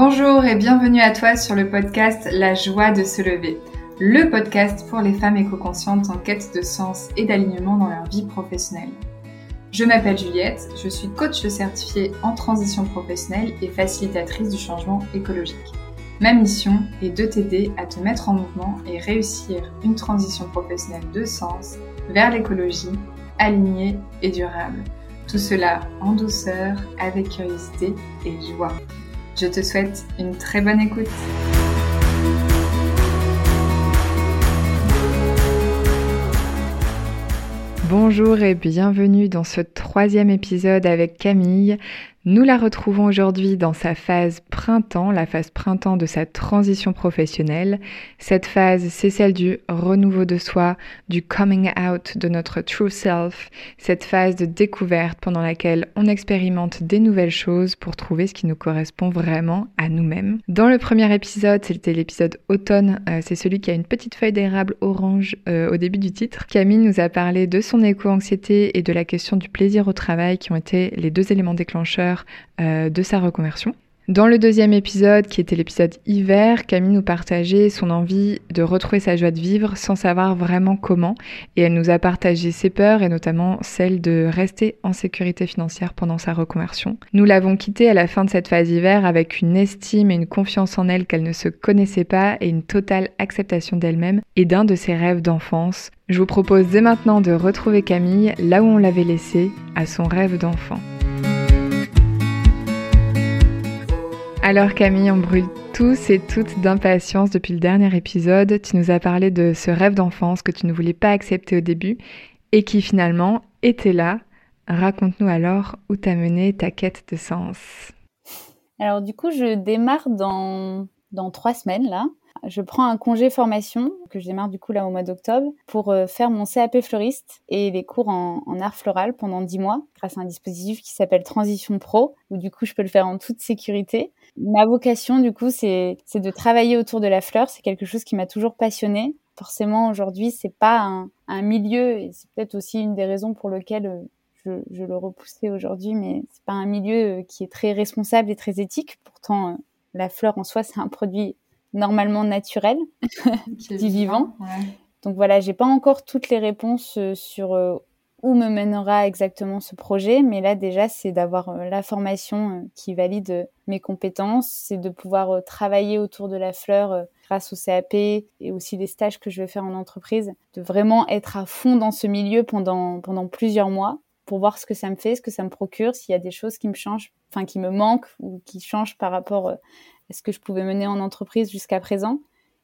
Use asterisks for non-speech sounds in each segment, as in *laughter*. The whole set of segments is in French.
Bonjour et bienvenue à toi sur le podcast La joie de se lever, le podcast pour les femmes éco-conscientes en quête de sens et d'alignement dans leur vie professionnelle. Je m'appelle Juliette, je suis coach certifiée en transition professionnelle et facilitatrice du changement écologique. Ma mission est de t'aider à te mettre en mouvement et réussir une transition professionnelle de sens vers l'écologie, alignée et durable. Tout cela en douceur, avec curiosité et joie. Je te souhaite une très bonne écoute. Bonjour et bienvenue dans ce troisième épisode avec Camille. Nous la retrouvons aujourd'hui dans sa phase printemps, la phase printemps de sa transition professionnelle. Cette phase, c'est celle du renouveau de soi, du coming out de notre true self, cette phase de découverte pendant laquelle on expérimente des nouvelles choses pour trouver ce qui nous correspond vraiment à nous-mêmes. Dans le premier épisode, c'était l'épisode automne, euh, c'est celui qui a une petite feuille d'érable orange euh, au début du titre. Camille nous a parlé de son éco-anxiété et de la question du plaisir au travail qui ont été les deux éléments déclencheurs euh, de sa reconversion. Dans le deuxième épisode, qui était l'épisode hiver, Camille nous partageait son envie de retrouver sa joie de vivre sans savoir vraiment comment, et elle nous a partagé ses peurs et notamment celle de rester en sécurité financière pendant sa reconversion. Nous l'avons quittée à la fin de cette phase hiver avec une estime et une confiance en elle qu'elle ne se connaissait pas et une totale acceptation d'elle-même et d'un de ses rêves d'enfance. Je vous propose dès maintenant de retrouver Camille là où on l'avait laissée, à son rêve d'enfant. Alors Camille, on brûle tous et toutes d'impatience depuis le dernier épisode. Tu nous as parlé de ce rêve d'enfance que tu ne voulais pas accepter au début et qui finalement était là. Raconte-nous alors où t'as mené ta quête de sens. Alors du coup, je démarre dans, dans trois semaines là. Je prends un congé formation que je démarre du coup là au mois d'octobre pour euh, faire mon CAP fleuriste et les cours en, art floral pendant dix mois grâce à un dispositif qui s'appelle Transition Pro où du coup je peux le faire en toute sécurité. Ma vocation du coup c'est de travailler autour de la fleur. C'est quelque chose qui m'a toujours passionnée. Forcément aujourd'hui c'est pas un, un, milieu et c'est peut-être aussi une des raisons pour lesquelles euh, je, je le repoussais aujourd'hui, mais c'est pas un milieu euh, qui est très responsable et très éthique. Pourtant, la fleur en soi, c'est un produit normalement naturel, *laughs* du vivant. Donc voilà, j'ai pas encore toutes les réponses euh, sur euh, où me mènera exactement ce projet, mais là déjà c'est d'avoir euh, la formation qui valide mes compétences, c'est de pouvoir travailler autour de la fleur grâce au CAP et aussi les stages que je vais faire en entreprise, de vraiment être à fond dans ce milieu pendant pendant plusieurs mois pour voir ce que ça me fait, ce que ça me procure, s'il y a des choses qui me changent, enfin qui me manquent ou qui changent par rapport est-ce que je pouvais mener en entreprise jusqu'à présent.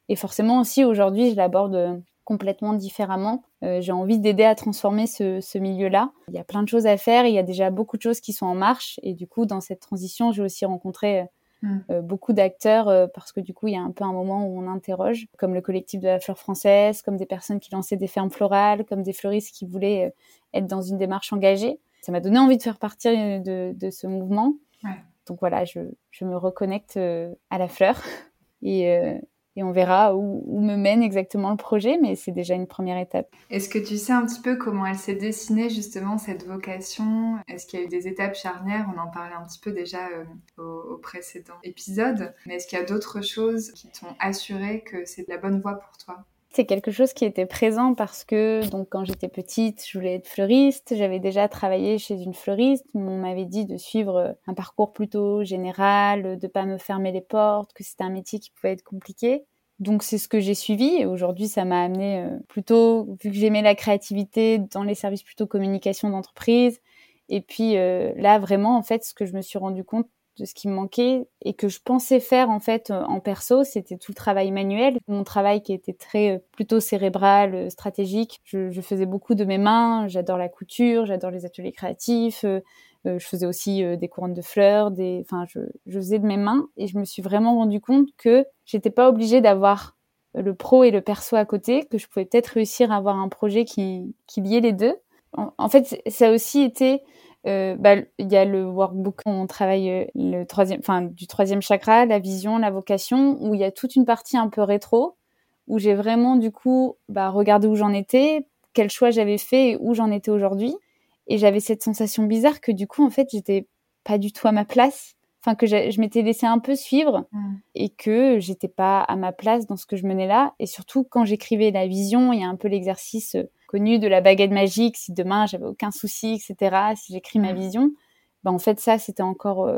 Et forcément aussi aujourd'hui, je l'aborde euh, complètement différemment. Euh, j'ai envie d'aider à transformer ce, milieu-là. Il y a plein de choses à faire, il y a déjà beaucoup de choses qui sont en marche. Et du coup, dans cette transition, j'ai aussi rencontré euh, mm. beaucoup d'acteurs parce que du coup, il y a un peu un moment où on interroge, comme le collectif de la fleur française, comme des personnes qui lançaient des fermes florales, comme des fleuristes qui voulaient être dans une démarche engagée. Ça m'a donné envie de faire partie de, de ce mouvement. Ouais. Donc voilà, je, me reconnecte euh, à la fleur *laughs* euh, et, on verra où, me mène exactement le projet, mais c'est déjà une première étape. Est-ce que tu sais un petit peu comment elle s'est dessinée justement cette vocation? Est-ce qu'il y a eu des étapes charnières? On en parlait un petit peu déjà euh, au, précédent épisode, mais est-ce qu'il y a d'autres choses qui t'ont assuré que c'est la bonne voie pour toi? C'est quelque chose qui était présent parce que donc quand j'étais petite, je voulais être fleuriste. J'avais déjà travaillé chez une fleuriste. On m'avait dit de suivre un parcours plutôt général, de pas me fermer les portes, que c'était un métier qui pouvait être compliqué. Donc c'est ce que j'ai suivi et aujourd'hui ça m'a amené euh, plutôt vu que j'aimais la créativité dans les services plutôt communication d'entreprise et puis euh, là vraiment en fait ce que je me suis rendu compte de ce qui me manquait et que je pensais faire en fait euh, en perso, c'était tout le travail manuel. Mon travail qui était très euh, plutôt cérébral, euh, stratégique. Je, je faisais beaucoup de mes mains. J'adore la couture, j'adore les ateliers créatifs. je faisais aussi des couronnes de fleurs, des, enfin, je, je faisais de mes mains et je me suis vraiment rendu compte que j'étais pas obligée d'avoir le pro et le perso à côté, que je pouvais peut-être réussir à avoir un projet qui, qui liait les deux. En, en fait, ça a aussi été euh, bah, il y a le workbook où on travaille euh, le troisième, enfin du troisième chakra, la vision, la vocation, où il y a toute une partie un peu rétro, où j'ai vraiment du coup bah, regardé où j'en étais, quel choix j'avais fait et où j'en étais aujourd'hui. Et j'avais cette sensation bizarre que du coup en fait j'étais pas du tout à ma place. enfin que je m'étais laissé un peu suivre mm. et que j'étais pas à ma place dans ce que je menais là. Et surtout quand j'écrivais la vision, il y a un peu l'exercice connu de la baguette magique. Si demain j'avais aucun souci, etc. Si j'écris ma mm. vision, ben en fait ça c'était encore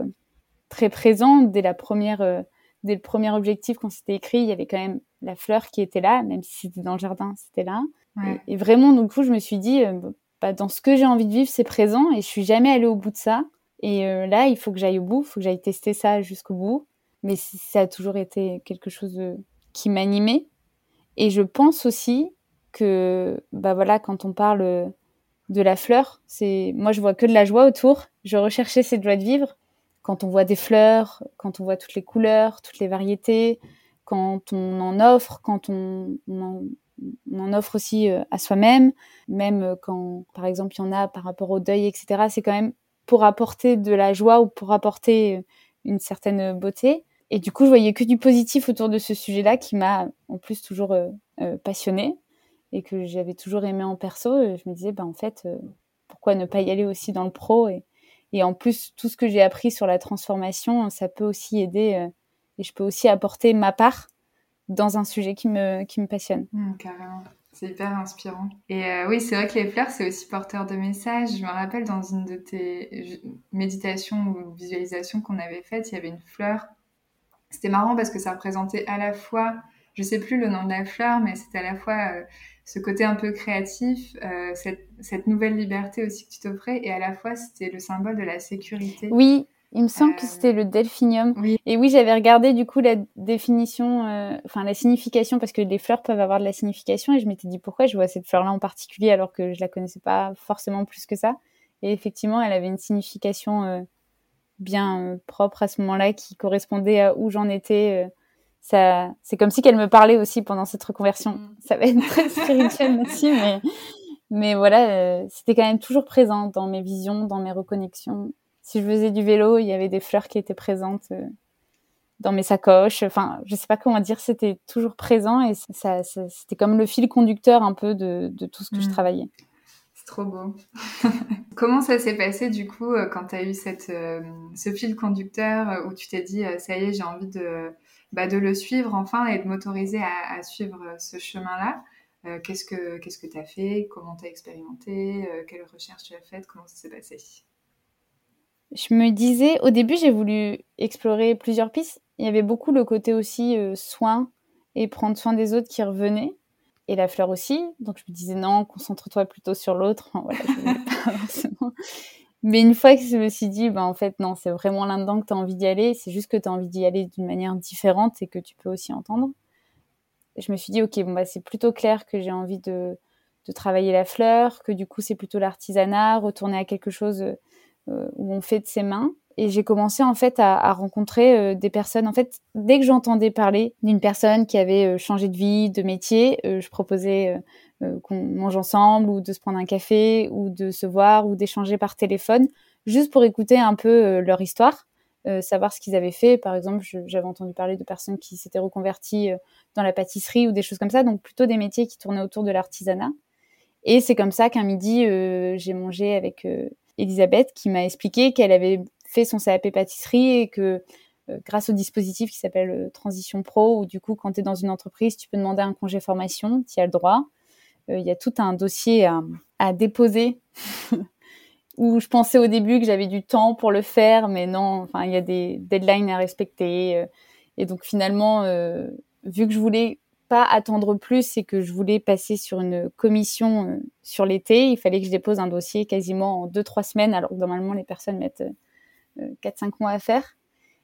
très présent dès la première dès le premier objectif, quand c'était écrit, il y avait quand même la fleur qui était là, même si c'était dans le jardin, c'était là. Et, vraiment, du coup, je me suis dit, euh, bah, dans ce que j'ai envie de vivre, c'est présent, et je suis jamais allée au bout de ça. Et euh, là, il faut que j'aille au bout, il faut que j'aille tester ça jusqu'au bout. Mais ça a toujours été quelque chose qui m'animait. Et je pense aussi que, bah voilà, quand on parle de la fleur, c'est, moi, je vois que de la joie autour. Je recherchais cette joie de vivre quand on voit des fleurs, quand on voit toutes les couleurs, toutes les variétés, quand on en offre, quand on, en, offre aussi euh, à soi-même, même quand, par exemple, il y en a par rapport au deuil, etc. C'est quand même pour apporter de la joie ou pour apporter euh, une certaine beauté. Et du coup, je voyais que du positif autour de ce sujet-là qui m'a en plus toujours euh, passionnée et que j'avais toujours aimé en perso. Je me disais, bah, en fait, pourquoi ne pas y aller aussi dans le pro et, et en plus, tout ce que j'ai appris sur la transformation, ça peut aussi aider euh, et je peux aussi apporter ma part dans un sujet qui me, qui me passionne. Mmh, carrément. C'est hyper inspirant. Et euh, oui, c'est vrai que les fleurs, c'est aussi porteur de messages. Je me rappelle dans une de tes méditations ou visualisations qu'on avait faites, il y avait une fleur. C'était marrant parce que ça représentait à la fois, je sais plus le nom de la fleur, mais c'était à la fois euh, ce côté un peu créatif, euh, cette, cette, nouvelle liberté aussi que tu t'offrais, et à la fois c'était le symbole de la sécurité. Oui, il me semble que euh, c'était le delphinium. Oui. Et oui, j'avais regardé du coup la définition, enfin la signification, parce que les fleurs peuvent avoir de la signification, et je m'étais dit pourquoi je vois cette fleur-là en particulier alors que je la connaissais pas forcément plus que ça. Et effectivement, elle avait une signification bien propre à ce moment-là qui correspondait à où j'en étais ça, c'est comme si qu'elle me parlait aussi pendant cette reconversion. Mm. Ça va être très spirituel *laughs* aussi, mais, mais voilà, euh, c'était quand même toujours présent dans mes visions, dans mes reconnexions. Si je faisais du vélo, il y avait des fleurs qui étaient présentes euh, dans mes sacoches. Enfin, je sais pas comment dire, c'était toujours présent et ça, c'était comme le fil conducteur un peu de, de tout ce que je mm. travaillais. Trop beau. *laughs* Comment ça s'est passé du coup euh, quand tu as eu cette, ce fil conducteur où tu t'es dit ça y est, j'ai envie de bah, de le suivre enfin et de m'autoriser à, suivre euh, ce chemin-là? Euh, qu'est-ce que qu'est-ce que tu as fait? Comment tu as expérimenté? Euh, Quelles recherches tu as faites Comment ça s'est passé? Je me disais, au début, j'ai voulu explorer plusieurs pistes. Il y avait beaucoup le côté aussi soin et prendre soin des autres qui revenait. Et la fleur aussi. Donc je me disais, non, concentre-toi plutôt sur l'autre. *laughs* voilà. *laughs* Mais une fois que je me suis dit, ben, en fait, non, c'est vraiment là-dedans que tu as envie d'y aller, c'est juste que tu as envie d'y aller d'une manière différente et que tu peux aussi entendre. je me suis dit, ok, bon, bah, c'est plutôt clair que j'ai envie de, de, travailler la fleur, que du coup, c'est plutôt l'artisanat, retourner à quelque chose euh, où on fait de ses mains. Et j'ai commencé en fait à, rencontrer euh, des personnes. En fait, dès que j'entendais parler d'une personne qui avait euh, changé de vie, de métier, je proposais euh, qu'on mange ensemble ou de se prendre un café ou de se voir ou d'échanger par téléphone, juste pour écouter un peu euh, leur histoire, euh, savoir ce qu'ils avaient fait. Par exemple, j'avais entendu parler de personnes qui s'étaient reconverties dans la pâtisserie ou des choses comme ça, donc plutôt des métiers qui tournaient autour de l'artisanat. Et c'est comme ça qu'un midi, j'ai mangé avec Elisabeth qui m'a expliqué qu'elle avait fait son CAP pâtisserie et que grâce au dispositif qui s'appelle Transition Pro, où du coup, quand tu es dans une entreprise, tu peux demander un congé formation, tu as le droit. Euh, il y a tout un dossier à, déposer *laughs* où je pensais au début que j'avais du temps pour le faire, mais non, enfin, il y a des deadlines à respecter. Euh, et donc finalement, euh, vu que je voulais pas attendre plus et que je voulais passer sur une commission sur l'été, il fallait que je dépose un dossier quasiment en deux trois semaines, alors que normalement les personnes mettent quatre cinq mois à faire.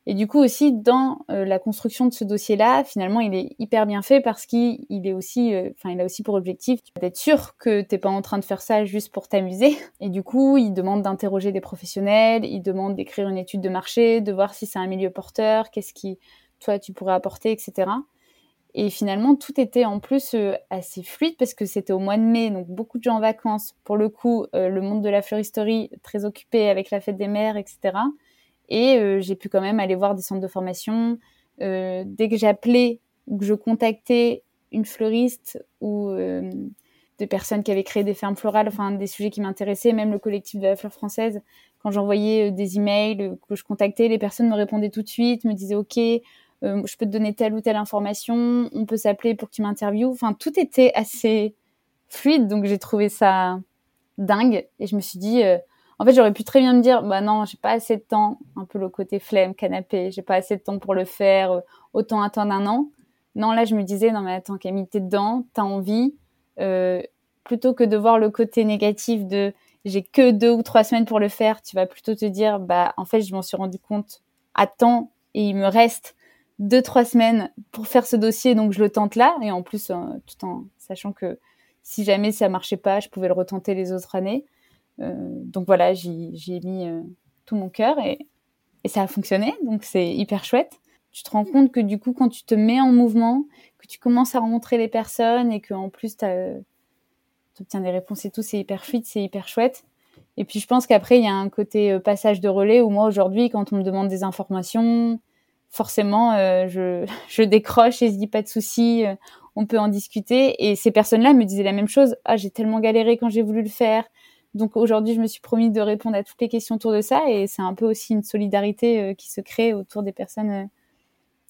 Et du coup aussi dans euh, la construction de ce dossier-là, finalement, il est hyper bien fait parce qu'il est aussi, euh, enfin, il a aussi pour objectif d'être sûr que t'es pas en train de faire ça juste pour t'amuser. Et du coup, il demande d'interroger des professionnels, il demande d'écrire une étude de marché, de voir si c'est un milieu porteur, qu'est-ce qui, toi, tu pourrais apporter, etc. Et finalement, tout était en plus euh, assez fluide parce que c'était au mois de mai, donc beaucoup de gens en vacances. Pour le coup, le monde de la fleuristerie très occupé avec la fête des mères, etc. Et euh, j'ai pu quand même aller voir des centres de formation. Euh, dès que j'appelais ou que je contactais une fleuriste ou euh, de personnes qui avaient créé des fermes florales, enfin des sujets qui m'intéressaient, même le collectif de la fleur française. Quand j'envoyais des emails, que je contactais, les personnes me répondaient tout de suite, me disaient OK, je peux te donner telle ou telle information, on peut s'appeler pour que tu m'interviewes. Enfin, tout était assez fluide, donc j'ai trouvé ça dingue. Et je me suis dit, euh, en fait, j'aurais pu très bien me dire, bah non, j'ai pas assez de temps, un peu le côté flemme, canapé, j'ai pas assez de temps pour le faire, euh, autant attendre un an. Non, là, je me disais, non, mais attends, Camille, t'es dedans, t'as envie, euh, plutôt que de voir le côté négatif de j'ai que deux ou trois semaines pour le faire, tu vas plutôt te dire, bah, en fait, je m'en suis rendu compte à temps et il me reste deux, trois semaines pour faire ce dossier, donc je le tente là. Et en plus, tout en sachant que si jamais ça marchait pas, je pouvais le retenter les autres années. Euh, donc voilà, j'y ai mis euh, tout mon cœur et, et, ça a fonctionné. Donc c'est hyper chouette. Tu te rends compte que du coup, quand tu te mets en mouvement, que tu commences à rencontrer les personnes et que en plus tu obtiens des réponses et tout, c'est hyper fluide, c'est hyper chouette. Et puis je pense qu'après, il y a un côté euh, passage de relais où moi aujourd'hui, quand on me demande des informations, forcément, je, *laughs* je décroche et je dis pas de souci on peut en discuter. Et ces personnes-là me disaient la même chose. Ah, j'ai tellement galéré quand j'ai voulu le faire. Donc aujourd'hui, je me suis promis de répondre à toutes les questions autour de ça. Et c'est un peu aussi une solidarité euh, qui se crée autour des personnes euh,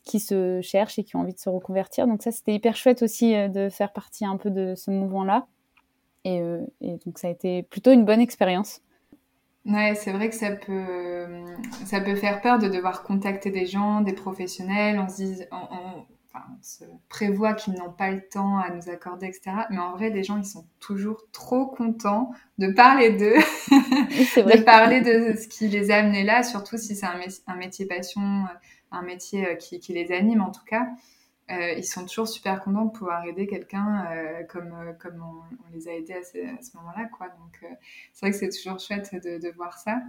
qui se cherchent et qui ont envie de se reconvertir. Donc ça, c'était hyper chouette aussi euh, de faire partie un peu de ce mouvement-là. Et, donc ça a été plutôt une bonne expérience. Ouais, c'est vrai que ça peut, ça peut faire peur de devoir contacter des gens, des professionnels. On se dit, se prévoit qu'ils n'ont pas le temps à nous accorder, etc. Mais en vrai, les gens, ils sont toujours trop contents de parler d'eux, *laughs* de parler de ce qui les a amenés là, surtout si c'est un, métier passion, euh, un métier euh, qui, les anime en tout cas. Euh, ils sont toujours super contents de pouvoir aider quelqu'un comme, comme on, les a aidés à ce, moment-là. Quoi. Donc, c'est vrai que c'est toujours chouette de, de, voir ça.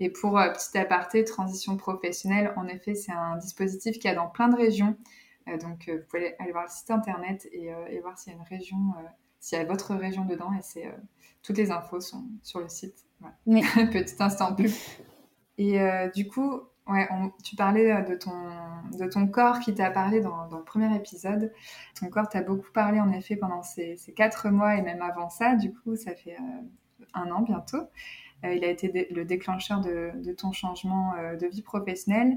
Et pour petit aparté, transition professionnelle, en effet, c'est un dispositif qui a dans plein de régions. Euh, donc, euh, vous pouvez aller voir le site internet et, euh, voir s'il y a une région, s'il y a votre région dedans. Et c'est toutes les infos sont sur le site. *laughs* Petit instant plus. Et du coup, Ouais, tu parlais de ton, de ton corps qui t'a parlé dans, le premier épisode. Ton corps t'a beaucoup parlé en effet pendant ces, quatre mois et même avant ça. Du coup, ça fait un an bientôt. il a été le déclencheur de, de ton changement de vie professionnelle.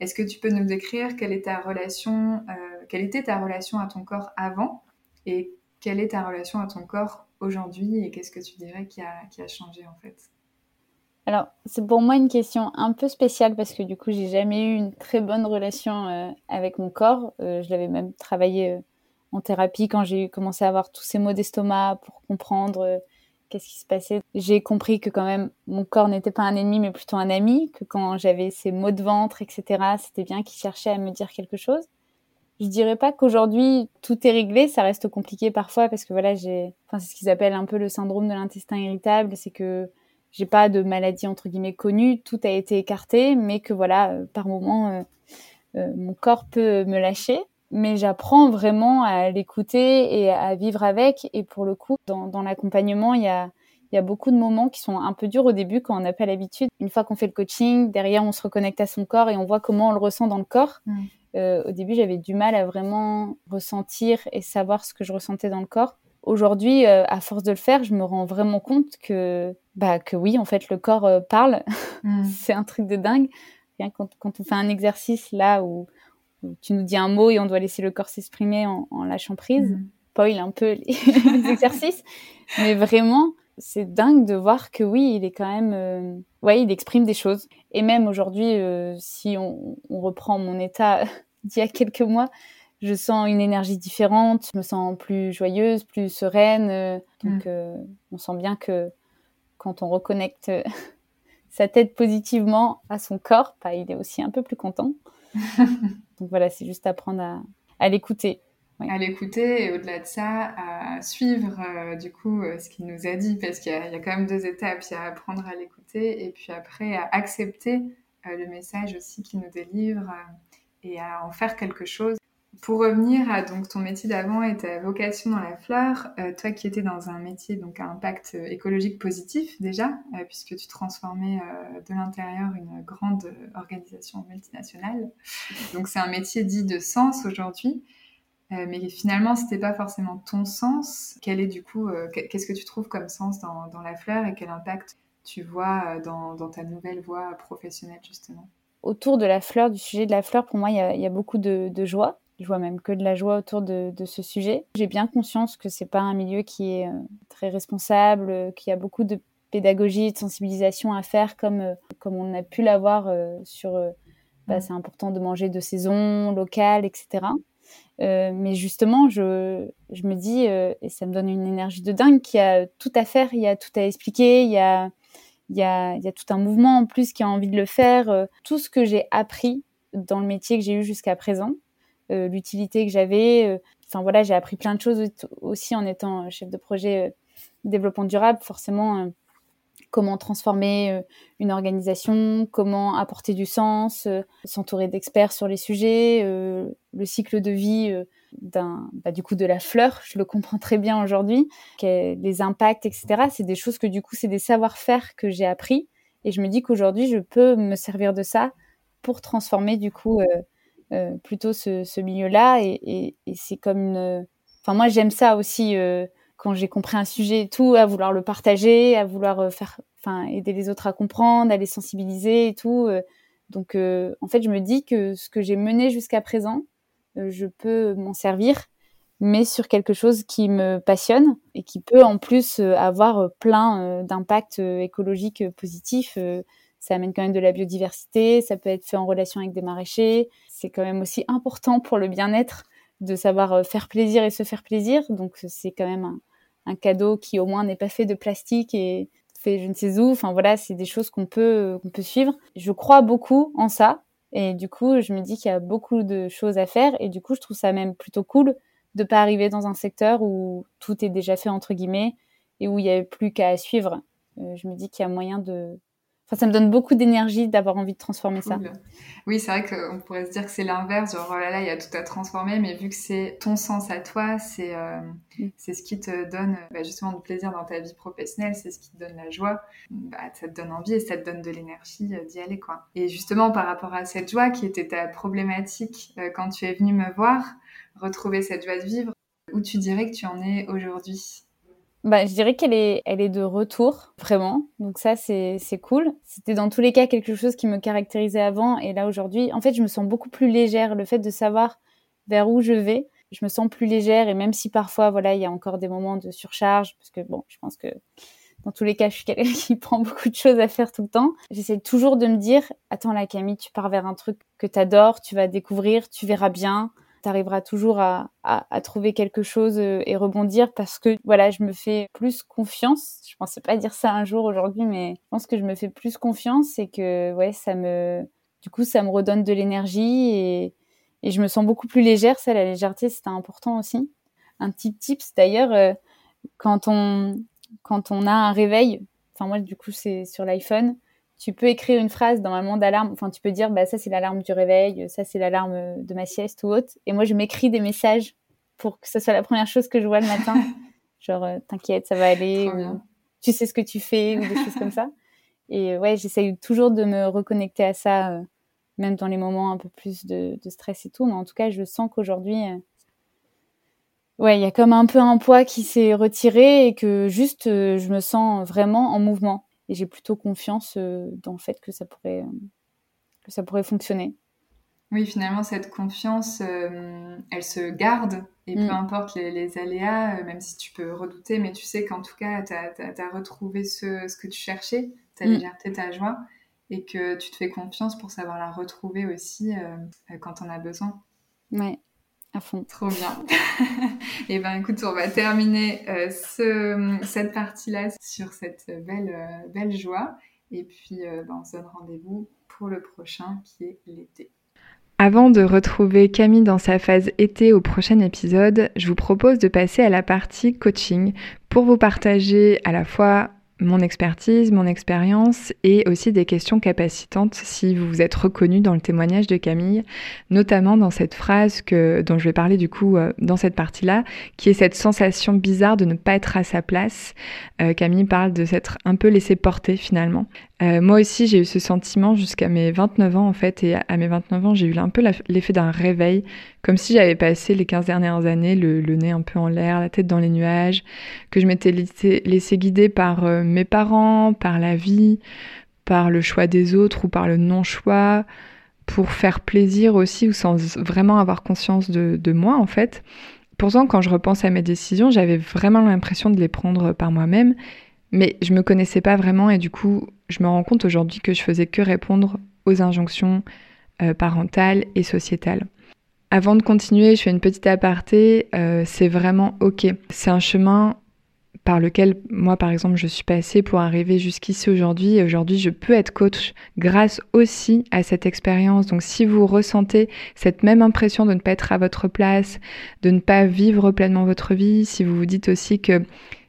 Est-ce que tu peux nous décrire euh, quelle était ta relation à ton corps avant et quelle est ta relation à ton corps aujourd'hui et qu'est-ce que tu dirais qui a, qui a changé en fait? Alors, c'est pour moi une question un peu spéciale parce que du coup, j'ai jamais eu une très bonne relation euh, avec mon corps. Euh, je l'avais même travaillé en thérapie quand j'ai commencé à avoir tous ces maux d'estomac pour comprendre qu'est-ce qui se passait. J'ai compris que quand même mon corps n'était pas un ennemi mais plutôt un ami, que quand j'avais ces maux de ventre, etc., c'était bien qu'il cherchait à me dire quelque chose. Je dirais pas qu'aujourd'hui tout est réglé, ça reste compliqué parfois parce que voilà, j'ai, enfin c'est ce qu'ils appellent un peu le syndrome de l'intestin irritable, c'est que j'ai pas de maladie entre guillemets connue, tout a été écarté, mais que voilà, euh, par moment, euh, euh, mon corps peut me lâcher mais j'apprends vraiment à l'écouter et à vivre avec. Et pour le coup, dans, dans l'accompagnement, il y a, y a beaucoup de moments qui sont un peu durs au début quand on n'a pas l'habitude. Une fois qu'on fait le coaching, derrière, on se reconnecte à son corps et on voit comment on le ressent dans le corps. Euh, au début, j'avais du mal à vraiment ressentir et savoir ce que je ressentais dans le corps. Aujourd'hui, euh, à force de le faire, je me rends vraiment compte que, bah, que oui, en fait, le corps euh, parle. *laughs* C'est un truc de dingue. Quand, quand on fait un exercice là où tu nous dis un mot et on doit laisser le corps s'exprimer en, lâchant prise. Mm. Spoil un peu *laughs* les, exercices. Mais vraiment, c'est dingue de voir que oui, il est quand même, euh, ouais, il exprime des choses. Et même aujourd'hui, euh, si on, reprend mon état *laughs* d'il y a quelques mois, je sens une énergie différente, je me sens plus joyeuse, plus sereine. Euh, donc, mm. on sent bien que quand on reconnecte *laughs* sa tête positivement à son corps, bah, il est aussi un peu plus content. *laughs* Donc voilà, c'est juste apprendre à, l'écouter. À l'écouter et au-delà de ça, à suivre euh, du coup euh, ce qu'il nous a dit, parce qu'il y, a quand même deux étapes. Il y a apprendre à l'écouter et puis après à accepter euh, le message aussi qu'il nous délivre et à en faire quelque chose. Pour revenir à donc ton métier d'avant et ta vocation dans la fleur, euh, toi qui étais dans un métier donc à impact euh, écologique positif déjà, euh, puisque tu transformais de l'intérieur une grande organisation multinationale. Donc c'est un métier dit de sens aujourd'hui. mais finalement, c'était pas forcément ton sens. Quel est du coup, qu'est-ce que tu trouves comme sens dans, la fleur et quel impact tu vois dans, ta nouvelle voie professionnelle justement? Autour de la fleur, du sujet de la fleur, pour moi, il y, a, beaucoup de joie. Je vois même que de la joie autour de, de ce sujet. J'ai bien conscience que c'est pas un milieu qui est très responsable, qu'il y a beaucoup de pédagogie, de sensibilisation à faire comme, euh, comme on a pu l'avoir euh, sur euh, bah, mm. c'est important de manger de saison, local, etc. mais justement, je, je me dis, et ça me donne une énergie de dingue, qu'il y a tout à faire, il y a tout à expliquer, il y a, il y a, il y a tout un mouvement en plus qui a envie de le faire. tout ce que j'ai appris dans le métier que j'ai eu jusqu'à présent, l'utilité que j'avais, enfin voilà, j'ai appris plein de choses aussi en étant chef de projet développement durable. Forcément, comment transformer euh, une organisation, comment apporter du sens, euh, s'entourer d'experts sur les sujets, euh, le cycle de vie d'un, bah, du coup, de la fleur, je le comprends très bien aujourd'hui, les impacts, etc. C'est des choses que du coup, c'est des savoir-faire que j'ai appris, et je me dis qu'aujourd'hui, je peux me servir de ça pour transformer du coup plutôt ce, milieu-là, et, c'est comme une, enfin moi j'aime ça aussi quand j'ai compris un sujet et tout, à vouloir le partager, à vouloir euh, faire, enfin, aider les autres à comprendre, à les sensibiliser et tout. Euh. Donc, euh, en fait, je me dis que ce que j'ai mené jusqu'à présent, je peux m'en servir, mais sur quelque chose qui me passionne et qui peut en plus avoir plein d'impacts écologiques positifs. ça amène quand même de la biodiversité, ça peut être fait en relation avec des maraîchers. C'est quand même aussi important pour le bien-être de savoir faire plaisir et se faire plaisir. Donc, c'est quand même un, cadeau qui au moins n'est pas fait de plastique et fait je ne sais où. Enfin voilà, c'est des choses qu'on peut qu'on peut suivre. Je crois beaucoup en ça et du coup, je me dis qu'il y a beaucoup de choses à faire et du coup, je trouve ça même plutôt cool de pas arriver dans un secteur où tout est déjà fait entre guillemets et où il n'y avait plus qu'à suivre. Euh, je me dis qu'il y a moyen de Enfin, ça me donne beaucoup d'énergie d'avoir envie de transformer ça. Oui, c'est vrai qu'on pourrait se dire que c'est l'inverse, genre oh là là, il y a tout à transformer, mais vu que c'est ton sens à toi, c'est euh, mm. c'est ce qui te donne bah, justement du plaisir dans ta vie professionnelle, c'est ce qui te donne la joie, bah, ça te donne envie et ça te donne de l'énergie euh, d'y aller quoi. Et justement par rapport à cette joie qui était ta problématique euh, quand tu es venu me voir, retrouver cette joie de vivre, où tu dirais que tu en es aujourd'hui? Bah, je dirais qu'elle est, elle est de retour, vraiment. Donc ça, c'est, c'est cool. C'était dans tous les cas quelque chose qui me caractérisait avant. Et là, aujourd'hui, en fait, je me sens beaucoup plus légère. Le fait de savoir vers où je vais, je me sens plus légère. Et même si parfois, voilà, il y a encore des moments de surcharge, parce que bon, je pense que dans tous les cas, je suis quelqu'un *laughs* qui prend beaucoup de choses à faire tout le temps. J'essaie toujours de me dire, attends là, Camille, tu pars vers un truc que tu adores, tu vas découvrir, tu verras bien tu arriveras toujours à, trouver quelque chose euh, et rebondir parce que voilà, je me fais plus confiance. Je pensais pas dire ça un jour aujourd'hui, mais je pense que je me fais plus confiance et que ouais, ça me, du coup, ça me redonne de l'énergie et, je me sens beaucoup plus légère. Ça, la légèreté, c'était important aussi. Un petit tips d'ailleurs, euh, quand on quand on a un réveil, enfin moi du coup c'est sur l'iPhone, tu peux écrire une phrase dans normalement d'alarme. Enfin, tu peux dire, bah, ça, c'est l'alarme du réveil, ça, c'est l'alarme de ma sieste ou autre. Et moi, je m'écris des messages pour que ce soit la première chose que je vois le matin. *laughs* Genre, euh, t'inquiète, ça va aller. tu sais ce que tu fais ou des choses comme ça. Et ouais, j'essaye toujours de me reconnecter à ça, euh, même dans les moments un peu plus de, stress et tout. Mais en tout cas, je sens qu'aujourd'hui, euh, ouais, il y a comme un peu un poids qui s'est retiré et que juste, je me sens vraiment en mouvement et j'ai plutôt confiance euh, dans le fait que ça pourrait, euh, que ça pourrait fonctionner. Oui, finalement, cette confiance, euh, elle se garde, et peu mm. importe les, aléas, même si tu peux redouter, mais tu sais qu'en tout cas, tu as, retrouvé ce, ce, que tu cherchais, ta mm. légèreté, ta joie, et que tu te fais confiance pour savoir la retrouver aussi quand on a besoin. Ouais, fond. Trop bien. et *laughs* eh ben écoute, on va terminer euh, ce, cette partie-là sur cette belle, euh, belle joie. Et puis euh, ben, on se donne rendez-vous pour le prochain qui est l'été. Avant de retrouver Camille dans sa phase été au prochain épisode, je vous propose de passer à la partie coaching pour vous partager à la fois mon expertise, mon expérience et aussi des questions capacitantes si vous vous êtes reconnu dans le témoignage de Camille, notamment dans cette phrase que, dont je vais parler du coup euh, dans cette partie-là, qui est cette sensation bizarre de ne pas être à sa place. Euh, Camille parle de s'être un peu laissé porter finalement. Euh, moi aussi j'ai eu ce sentiment jusqu'à mes 29 ans en fait et à mes 29 ans j'ai eu un peu l'effet d'un réveil comme si j'avais passé les 15 dernières années le, nez un peu en l'air, la tête dans les nuages, que je m'étais laissé, guider par euh, mes parents, par la vie, par le choix des autres ou par le non-choix, pour faire plaisir aussi ou sans vraiment avoir conscience de, moi en fait. Pourtant, quand je repense à mes décisions, j'avais vraiment l'impression de les prendre par moi-même, mais je me connaissais pas vraiment et du coup, je me rends compte aujourd'hui que je faisais que répondre aux injonctions euh, parentales et sociétales. Avant de continuer, je fais une petite aparté. Euh, c'est vraiment ok. C'est un chemin par lequel moi, par exemple, je suis passée pour arriver jusqu'ici aujourd'hui. Et aujourd'hui, je peux être coach grâce aussi à cette expérience. Donc, si vous ressentez cette même impression de ne pas être à votre place, de ne pas vivre pleinement votre vie, si vous vous dites aussi que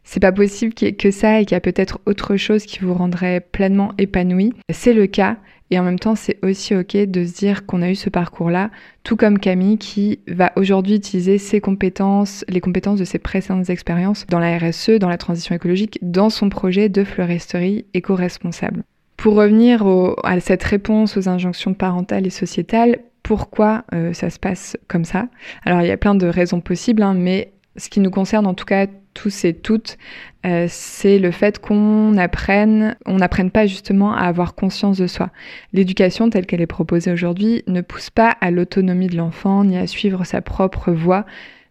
c'est pas possible que ça et qu'il y a peut-être autre chose qui vous rendrait pleinement épanoui, c'est le cas. Et en même temps, c'est aussi OK de se dire qu'on a eu ce parcours-là, tout comme Camille qui va aujourd'hui utiliser ses compétences, les compétences de ses précédentes expériences dans la RSE, dans la transition écologique, dans son projet de fleuristerie éco-responsable. Pour revenir à cette réponse aux injonctions parentales et sociétales, pourquoi euh, ça se passe comme ça? Alors il y a plein de raisons possibles, hein, mais ce qui nous concerne en tout cas tous et toutes, euh, c'est le fait qu'on apprenne, on n'apprenne pas justement à avoir conscience de soi. L'éducation telle qu'elle est proposée aujourd'hui ne pousse pas à l'autonomie de l'enfant ni à suivre sa propre voie,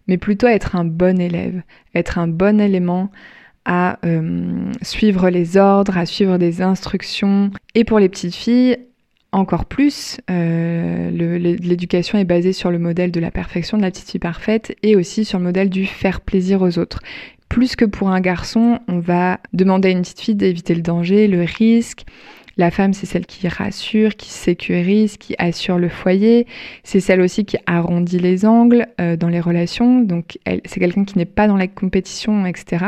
mais plutôt à être un bon élève, être un bon élément, à euh, suivre les ordres, à suivre des instructions. Et pour les petites filles, encore plus, euh, l'éducation est basée sur le modèle de la perfection, de la petite fille parfaite, et aussi sur le modèle du faire plaisir aux autres. Plus que pour un garçon, on va demander à une petite fille d'éviter le danger, le risque. La femme, c'est celle qui rassure, qui sécurise, qui assure le foyer. C'est celle aussi qui arrondit les angles euh, dans les relations. Donc, c'est quelqu'un qui n'est pas dans la compétition, etc.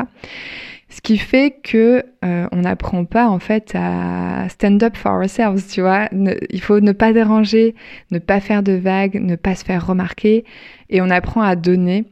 Ce qui fait que euh, on n'apprend pas en fait à stand up for ourselves, tu vois. il faut ne pas déranger, ne pas faire de vagues, ne pas se faire remarquer, et on apprend à donner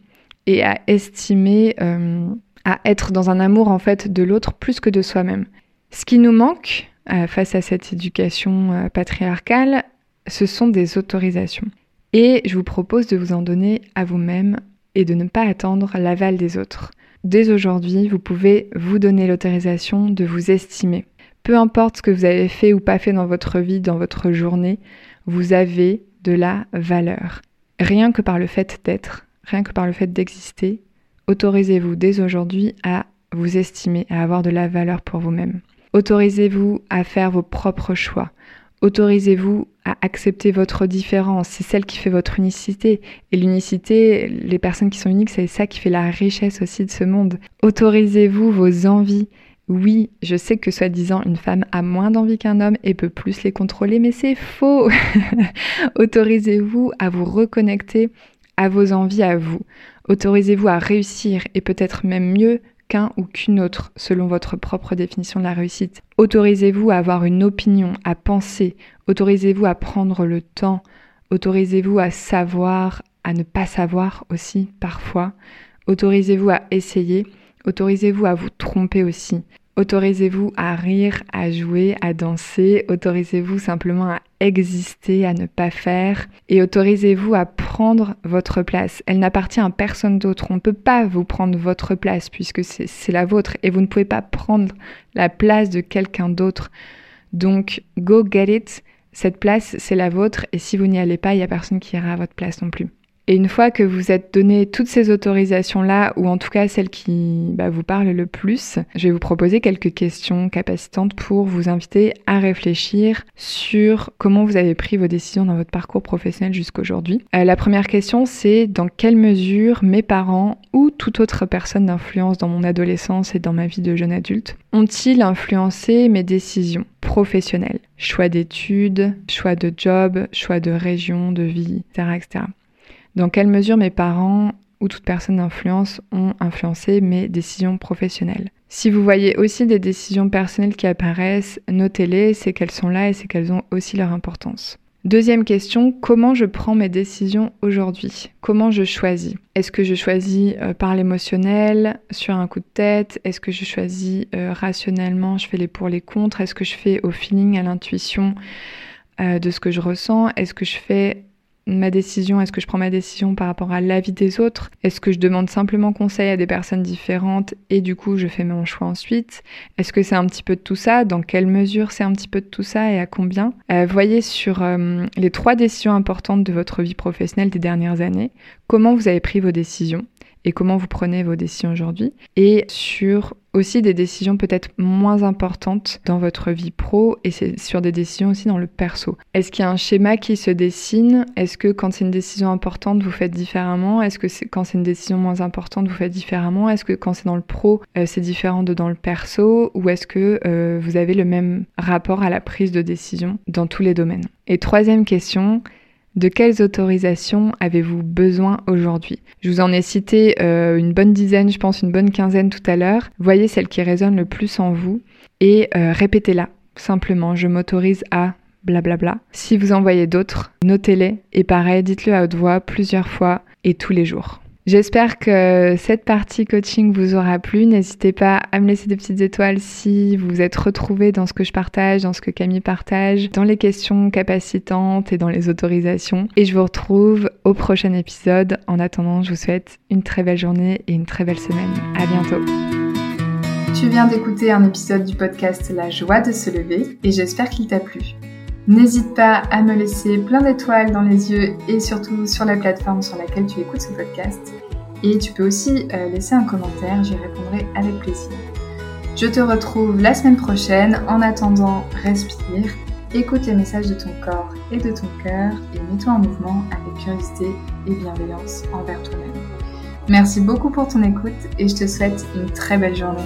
et à estimer, euh, à être dans un amour en fait de l'autre plus que de soi-même. Ce qui nous manque euh, face à cette éducation patriarcale, ce sont des autorisations. Et je vous propose de vous en donner à vous-même et de ne pas attendre l'aval des autres. Dès aujourd'hui, vous pouvez vous donner l'autorisation de vous estimer. Peu importe ce que vous avez fait ou pas fait dans votre vie, dans votre journée, vous avez de la valeur. Rien que par le fait d'être, rien que par le fait d'exister, autorisez-vous dès aujourd'hui à vous estimer, à avoir de la valeur pour vous-même. Autorisez-vous à faire vos propres choix. Autorisez-vous à accepter votre différence? C'est celle qui fait votre unicité. Et l'unicité, les personnes qui sont uniques, c'est ça qui fait la richesse aussi de ce monde. Autorisez-vous vos envies. Oui, je sais que soi-disant une femme a moins d'envie qu'un homme et peut plus les contrôler, mais c'est faux. *laughs* Autorisez-vous à vous reconnecter à vos envies à vous. Autorisez-vous à réussir et peut-être même mieux qu'un ou qu'une autre, selon votre propre définition de la réussite. Autorisez-vous à avoir une opinion, à penser, autorisez-vous à prendre le temps, autorisez-vous à savoir, à ne pas savoir aussi parfois, autorisez-vous à essayer, autorisez-vous à vous tromper aussi. Autorisez-vous à rire, à jouer, à danser. Autorisez-vous simplement à exister, à ne pas faire. Et autorisez-vous à prendre votre place. Elle n'appartient à personne d'autre. On ne peut pas vous prendre votre place puisque c'est la vôtre et vous ne pouvez pas prendre la place de quelqu'un d'autre. Donc, go get it. Cette place, c'est la vôtre et si vous n'y allez pas, il n'y a personne qui ira à votre place non plus. Et une fois que vous êtes donné toutes ces autorisations-là, ou en tout cas celles qui bah, vous parlent le plus, je vais vous proposer quelques questions capacitantes pour vous inviter à réfléchir sur comment vous avez pris vos décisions dans votre parcours professionnel jusqu'aujourd'hui. Euh, la première question, c'est dans quelle mesure mes parents ou toute autre personne d'influence dans mon adolescence et dans ma vie de jeune adulte ont-ils influencé mes décisions professionnelles? Choix d'études, choix de job, choix de région, de vie, etc. etc dans quelle mesure mes parents ou toute personne d'influence ont influencé mes décisions professionnelles? Si vous voyez aussi des décisions personnelles qui apparaissent, notez-les, c'est qu'elles sont là et c'est qu'elles ont aussi leur importance. Deuxième question, comment je prends mes décisions aujourd'hui? Comment je choisis? Est-ce que je choisis euh, par l'émotionnel, sur un coup de tête? Est-ce que je choisis euh, rationnellement, je fais les pour les contre? Est-ce que je fais au feeling, à l'intuition euh, de ce que je ressens? Est-ce que je fais ma décision Est-ce que je prends ma décision par rapport à l'avis des autres? Est-ce que je demande simplement conseil à des personnes différentes et du coup je fais mon choix ensuite? Est-ce que c'est un petit peu de tout ça? Dans quelle mesure c'est un petit peu de tout ça et à combien? Euh, Voyez sur euh, les trois décisions importantes de votre vie professionnelle des dernières années, comment vous avez pris vos décisions? Et comment vous prenez vos décisions aujourd'hui, et sur aussi des décisions peut-être moins importantes dans votre vie pro et c'est sur des décisions aussi dans le perso. Est-ce qu'il y a un schéma qui se dessine? Est-ce que quand c'est une décision importante, vous faites différemment? Est-ce que quand c'est une décision moins importante, vous faites différemment? Est-ce que quand c'est dans le pro, euh, c'est différent de dans le perso? Ou est-ce que euh, vous avez le même rapport à la prise de décision dans tous les domaines? Et troisième question, de quelles autorisations avez-vous besoin aujourd'hui? Je vous en ai cité euh, une bonne dizaine, je pense une bonne quinzaine tout à l'heure. Voyez celle qui résonne le plus en vous et euh, répétez-la simplement. Je m'autorise à blablabla. Si vous en voyez d'autres, notez-les et pareil, dites-le à haute voix plusieurs fois et tous les jours. J'espère que cette partie coaching vous aura plu. N'hésitez pas à me laisser des petites étoiles si vous vous êtes retrouvés dans ce que je partage, dans ce que Camille partage, dans les questions capacitantes et dans les autorisations. Et je vous retrouve au prochain épisode. En attendant, je vous souhaite une très belle journée et une très belle semaine. À bientôt. Tu viens d'écouter un épisode du podcast La joie de se lever et j'espère qu'il t'a plu. N'hésite pas à me laisser plein d'étoiles dans les yeux et surtout sur la plateforme sur laquelle tu écoutes ce podcast. Et tu peux aussi euh, laisser un commentaire, j'y répondrai avec plaisir. Je te retrouve la semaine prochaine. En attendant, respire, écoute les messages de ton corps et de ton cœur et mets-toi en mouvement avec curiosité et bienveillance envers toi-même. Merci beaucoup pour ton écoute et je te souhaite une très belle journée.